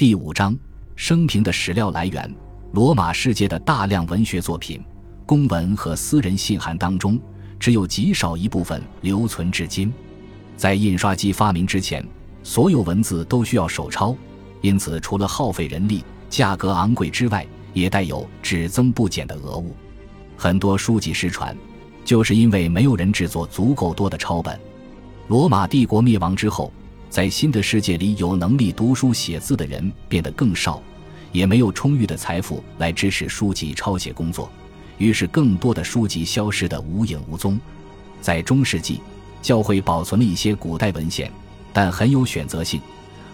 第五章：生平的史料来源。罗马世界的大量文学作品、公文和私人信函当中，只有极少一部分留存至今。在印刷机发明之前，所有文字都需要手抄，因此除了耗费人力、价格昂贵之外，也带有只增不减的讹物。很多书籍失传，就是因为没有人制作足够多的抄本。罗马帝国灭亡之后，在新的世界里，有能力读书写字的人变得更少。也没有充裕的财富来支持书籍抄写工作，于是更多的书籍消失得无影无踪。在中世纪，教会保存了一些古代文献，但很有选择性，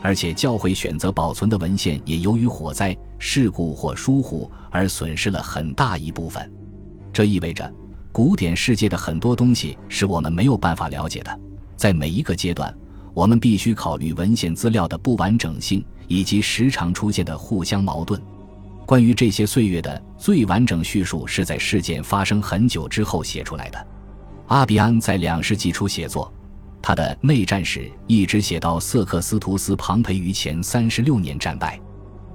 而且教会选择保存的文献也由于火灾、事故或疏忽而损失了很大一部分。这意味着，古典世界的很多东西是我们没有办法了解的。在每一个阶段，我们必须考虑文献资料的不完整性。以及时常出现的互相矛盾。关于这些岁月的最完整叙述，是在事件发生很久之后写出来的。阿比安在两世纪初写作，他的内战史一直写到瑟克斯图斯·庞培于前三十六年战败。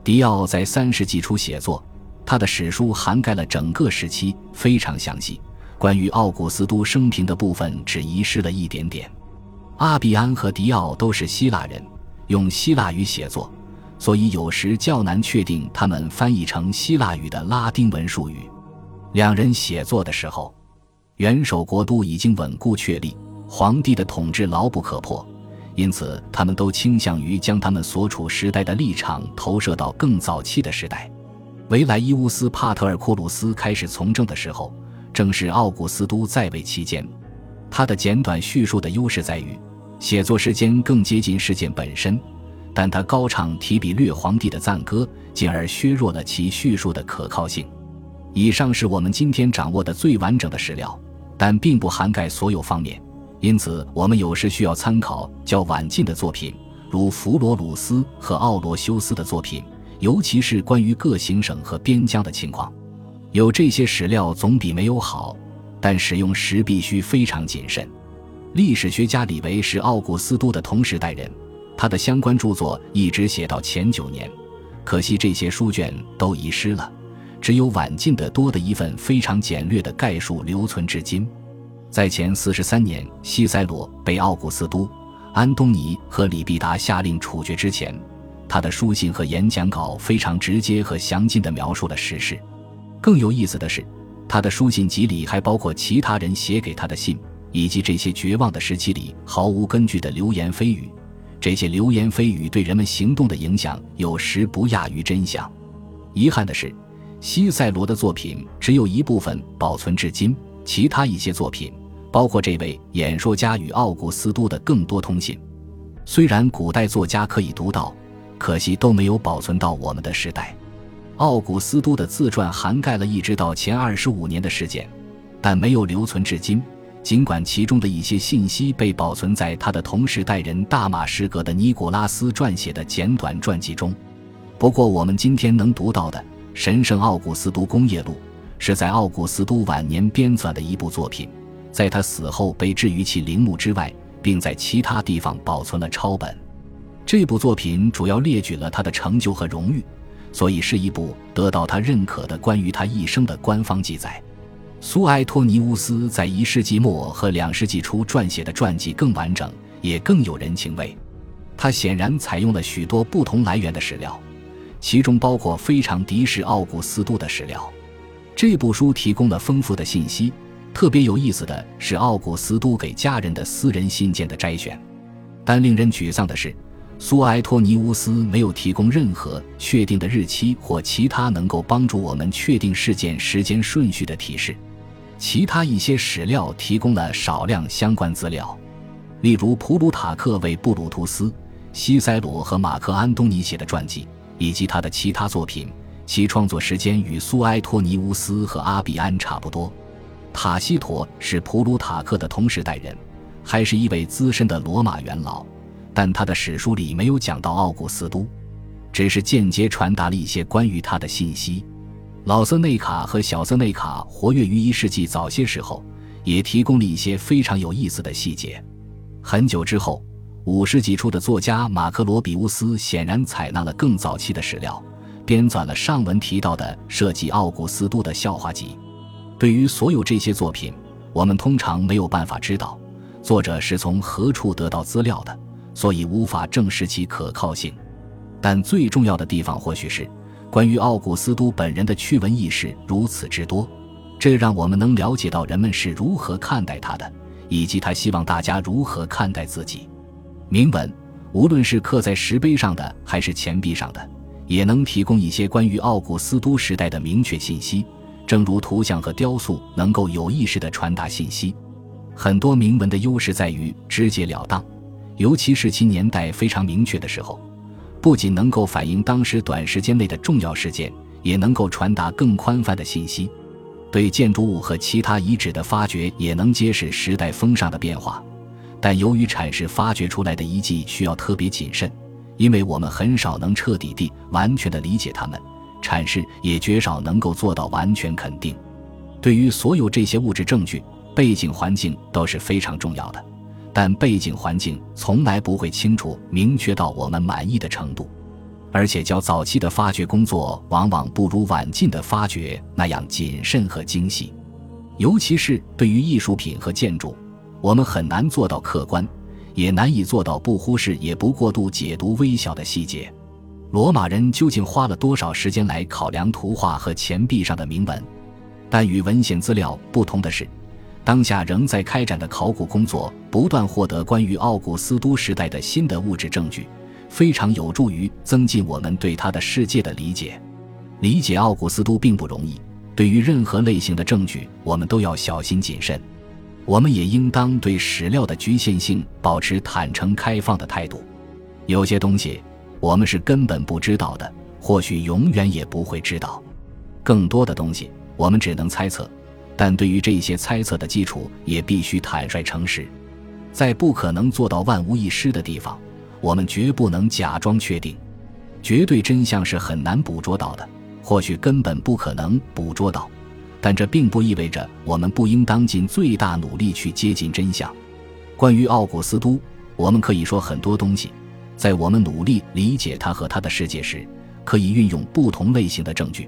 迪奥在三世纪初写作，他的史书涵盖了整个时期，非常详细。关于奥古斯都生平的部分只遗失了一点点。阿比安和迪奥都是希腊人，用希腊语写作。所以有时较难确定他们翻译成希腊语的拉丁文术语。两人写作的时候，元首国都已经稳固确立，皇帝的统治牢不可破，因此他们都倾向于将他们所处时代的立场投射到更早期的时代。维莱伊乌斯·帕特尔库鲁斯开始从政的时候，正是奥古斯都在位期间。他的简短叙述的优势在于，写作时间更接近事件本身。但他高唱提笔略皇帝的赞歌，进而削弱了其叙述的可靠性。以上是我们今天掌握的最完整的史料，但并不涵盖所有方面，因此我们有时需要参考较晚近的作品，如弗罗鲁斯和奥罗修斯的作品，尤其是关于各行省和边疆的情况。有这些史料总比没有好，但使用时必须非常谨慎。历史学家李维是奥古斯都的同时代人。他的相关著作一直写到前九年，可惜这些书卷都遗失了，只有晚近的多的一份非常简略的概述留存至今。在前四十三年，西塞罗被奥古斯都、安东尼和李必达下令处决之前，他的书信和演讲稿非常直接和详尽地描述了实事。更有意思的是，他的书信集里还包括其他人写给他的信，以及这些绝望的时期里毫无根据的流言蜚语。这些流言蜚语对人们行动的影响有时不亚于真相。遗憾的是，西塞罗的作品只有一部分保存至今，其他一些作品，包括这位演说家与奥古斯都的更多通信，虽然古代作家可以读到，可惜都没有保存到我们的时代。奥古斯都的自传涵盖了一直到前二十五年的事件，但没有留存至今。尽管其中的一些信息被保存在他的同时代人大马士革的尼古拉斯撰写的简短传记中，不过我们今天能读到的《神圣奥古斯都工业录》是在奥古斯都晚年编纂的一部作品，在他死后被置于其陵墓之外，并在其他地方保存了抄本。这部作品主要列举了他的成就和荣誉，所以是一部得到他认可的关于他一生的官方记载。苏埃托尼乌斯在一世纪末和两世纪初撰写的传记更完整，也更有人情味。他显然采用了许多不同来源的史料，其中包括非常敌视奥古斯都的史料。这部书提供了丰富的信息。特别有意思的是奥古斯都给家人的私人信件的摘选。但令人沮丧的是，苏埃托尼乌斯没有提供任何确定的日期或其他能够帮助我们确定事件时间顺序的提示。其他一些史料提供了少量相关资料，例如普鲁塔克为布鲁图斯、西塞罗和马克安东尼写的传记，以及他的其他作品。其创作时间与苏埃托尼乌斯和阿比安差不多。塔西佗是普鲁塔克的同时代人，还是一位资深的罗马元老，但他的史书里没有讲到奥古斯都，只是间接传达了一些关于他的信息。老瑟内卡和小瑟内卡活跃于一世纪早些时候，也提供了一些非常有意思的细节。很久之后，五世纪初的作家马克罗比乌斯显然采纳了更早期的史料，编纂了上文提到的涉及奥古斯都的笑话集。对于所有这些作品，我们通常没有办法知道作者是从何处得到资料的，所以无法证实其可靠性。但最重要的地方或许是，关于奥古斯都本人的趣闻轶事如此之多，这让我们能了解到人们是如何看待他的，以及他希望大家如何看待自己。铭文，无论是刻在石碑上的还是钱币上的，也能提供一些关于奥古斯都时代的明确信息。正如图像和雕塑能够有意识地传达信息，很多铭文的优势在于直截了当，尤其是其年代非常明确的时候，不仅能够反映当时短时间内的重要事件，也能够传达更宽泛的信息。对建筑物和其他遗址的发掘也能揭示时代风尚的变化。但由于阐释发掘出来的遗迹需要特别谨慎，因为我们很少能彻底地、完全地理解它们，阐释也绝少能够做到完全肯定。对于所有这些物质证据，背景环境都是非常重要的，但背景环境从来不会清楚明确到我们满意的程度，而且较早期的发掘工作往往不如晚近的发掘那样谨慎和精细，尤其是对于艺术品和建筑。我们很难做到客观，也难以做到不忽视也不过度解读微小的细节。罗马人究竟花了多少时间来考量图画和钱币上的铭文？但与文献资料不同的是，当下仍在开展的考古工作不断获得关于奥古斯都时代的新的物质证据，非常有助于增进我们对他的世界的理解。理解奥古斯都并不容易，对于任何类型的证据，我们都要小心谨慎。我们也应当对史料的局限性保持坦诚开放的态度。有些东西我们是根本不知道的，或许永远也不会知道。更多的东西我们只能猜测，但对于这些猜测的基础也必须坦率诚实。在不可能做到万无一失的地方，我们绝不能假装确定。绝对真相是很难捕捉到的，或许根本不可能捕捉到。但这并不意味着我们不应当尽最大努力去接近真相。关于奥古斯都，我们可以说很多东西。在我们努力理解他和他的世界时，可以运用不同类型的证据。